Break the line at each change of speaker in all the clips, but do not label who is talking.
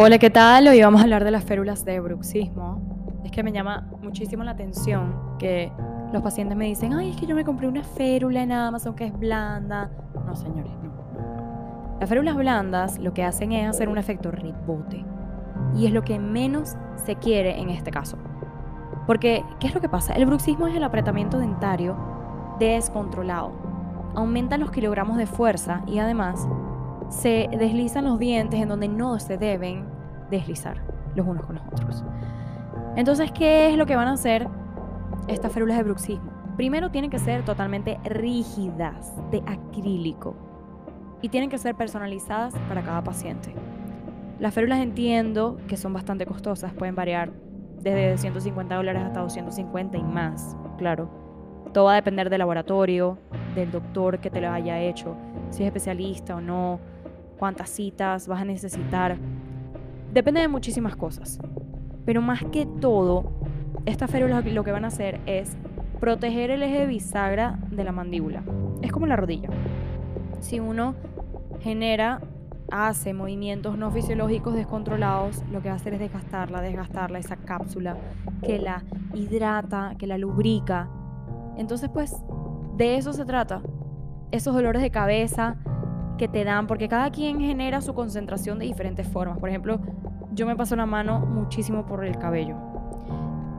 Hola, ¿qué tal? Hoy vamos a hablar de las férulas de bruxismo. Es que me llama muchísimo la atención que los pacientes me dicen, ay, es que yo me compré una férula en Amazon que es blanda. No, señores, no. Las férulas blandas lo que hacen es hacer un efecto rebote. Y es lo que menos se quiere en este caso. Porque, ¿qué es lo que pasa? El bruxismo es el apretamiento dentario descontrolado. Aumenta los kilogramos de fuerza y además se deslizan los dientes en donde no se deben deslizar los unos con los otros. Entonces, ¿qué es lo que van a hacer estas férulas de bruxismo? Primero tienen que ser totalmente rígidas, de acrílico, y tienen que ser personalizadas para cada paciente. Las férulas entiendo que son bastante costosas, pueden variar desde 150 dólares hasta 250 y más, claro. Todo va a depender del laboratorio, del doctor que te lo haya hecho, si es especialista o no, cuántas citas vas a necesitar. Depende de muchísimas cosas. Pero más que todo, estas férulas lo que van a hacer es proteger el eje bisagra de la mandíbula. Es como la rodilla. Si uno genera, hace movimientos no fisiológicos descontrolados, lo que va a hacer es desgastarla, desgastarla, esa cápsula que la hidrata, que la lubrica. Entonces, pues, de eso se trata. Esos dolores de cabeza, que te dan, porque cada quien genera su concentración de diferentes formas. Por ejemplo, yo me paso la mano muchísimo por el cabello.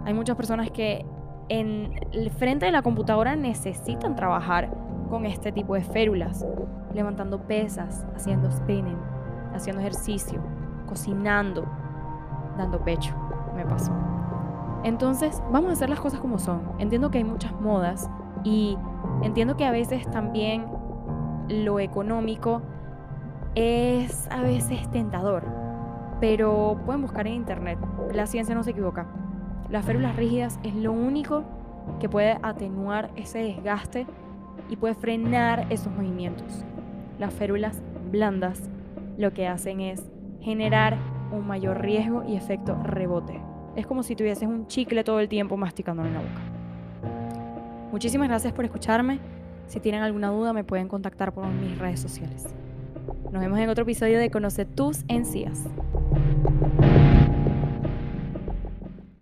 Hay muchas personas que en el frente de la computadora necesitan trabajar con este tipo de férulas, levantando pesas, haciendo spinning, haciendo ejercicio, cocinando, dando pecho. Me pasó. Entonces, vamos a hacer las cosas como son. Entiendo que hay muchas modas y entiendo que a veces también lo económico es a veces tentador, pero pueden buscar en internet. La ciencia no se equivoca. Las férulas rígidas es lo único que puede atenuar ese desgaste y puede frenar esos movimientos. Las férulas blandas lo que hacen es generar un mayor riesgo y efecto rebote. Es como si tuvieses un chicle todo el tiempo masticando en la boca. Muchísimas gracias por escucharme. Si tienen alguna duda me pueden contactar por mis redes sociales. Nos vemos en otro episodio de Conoce tus encías.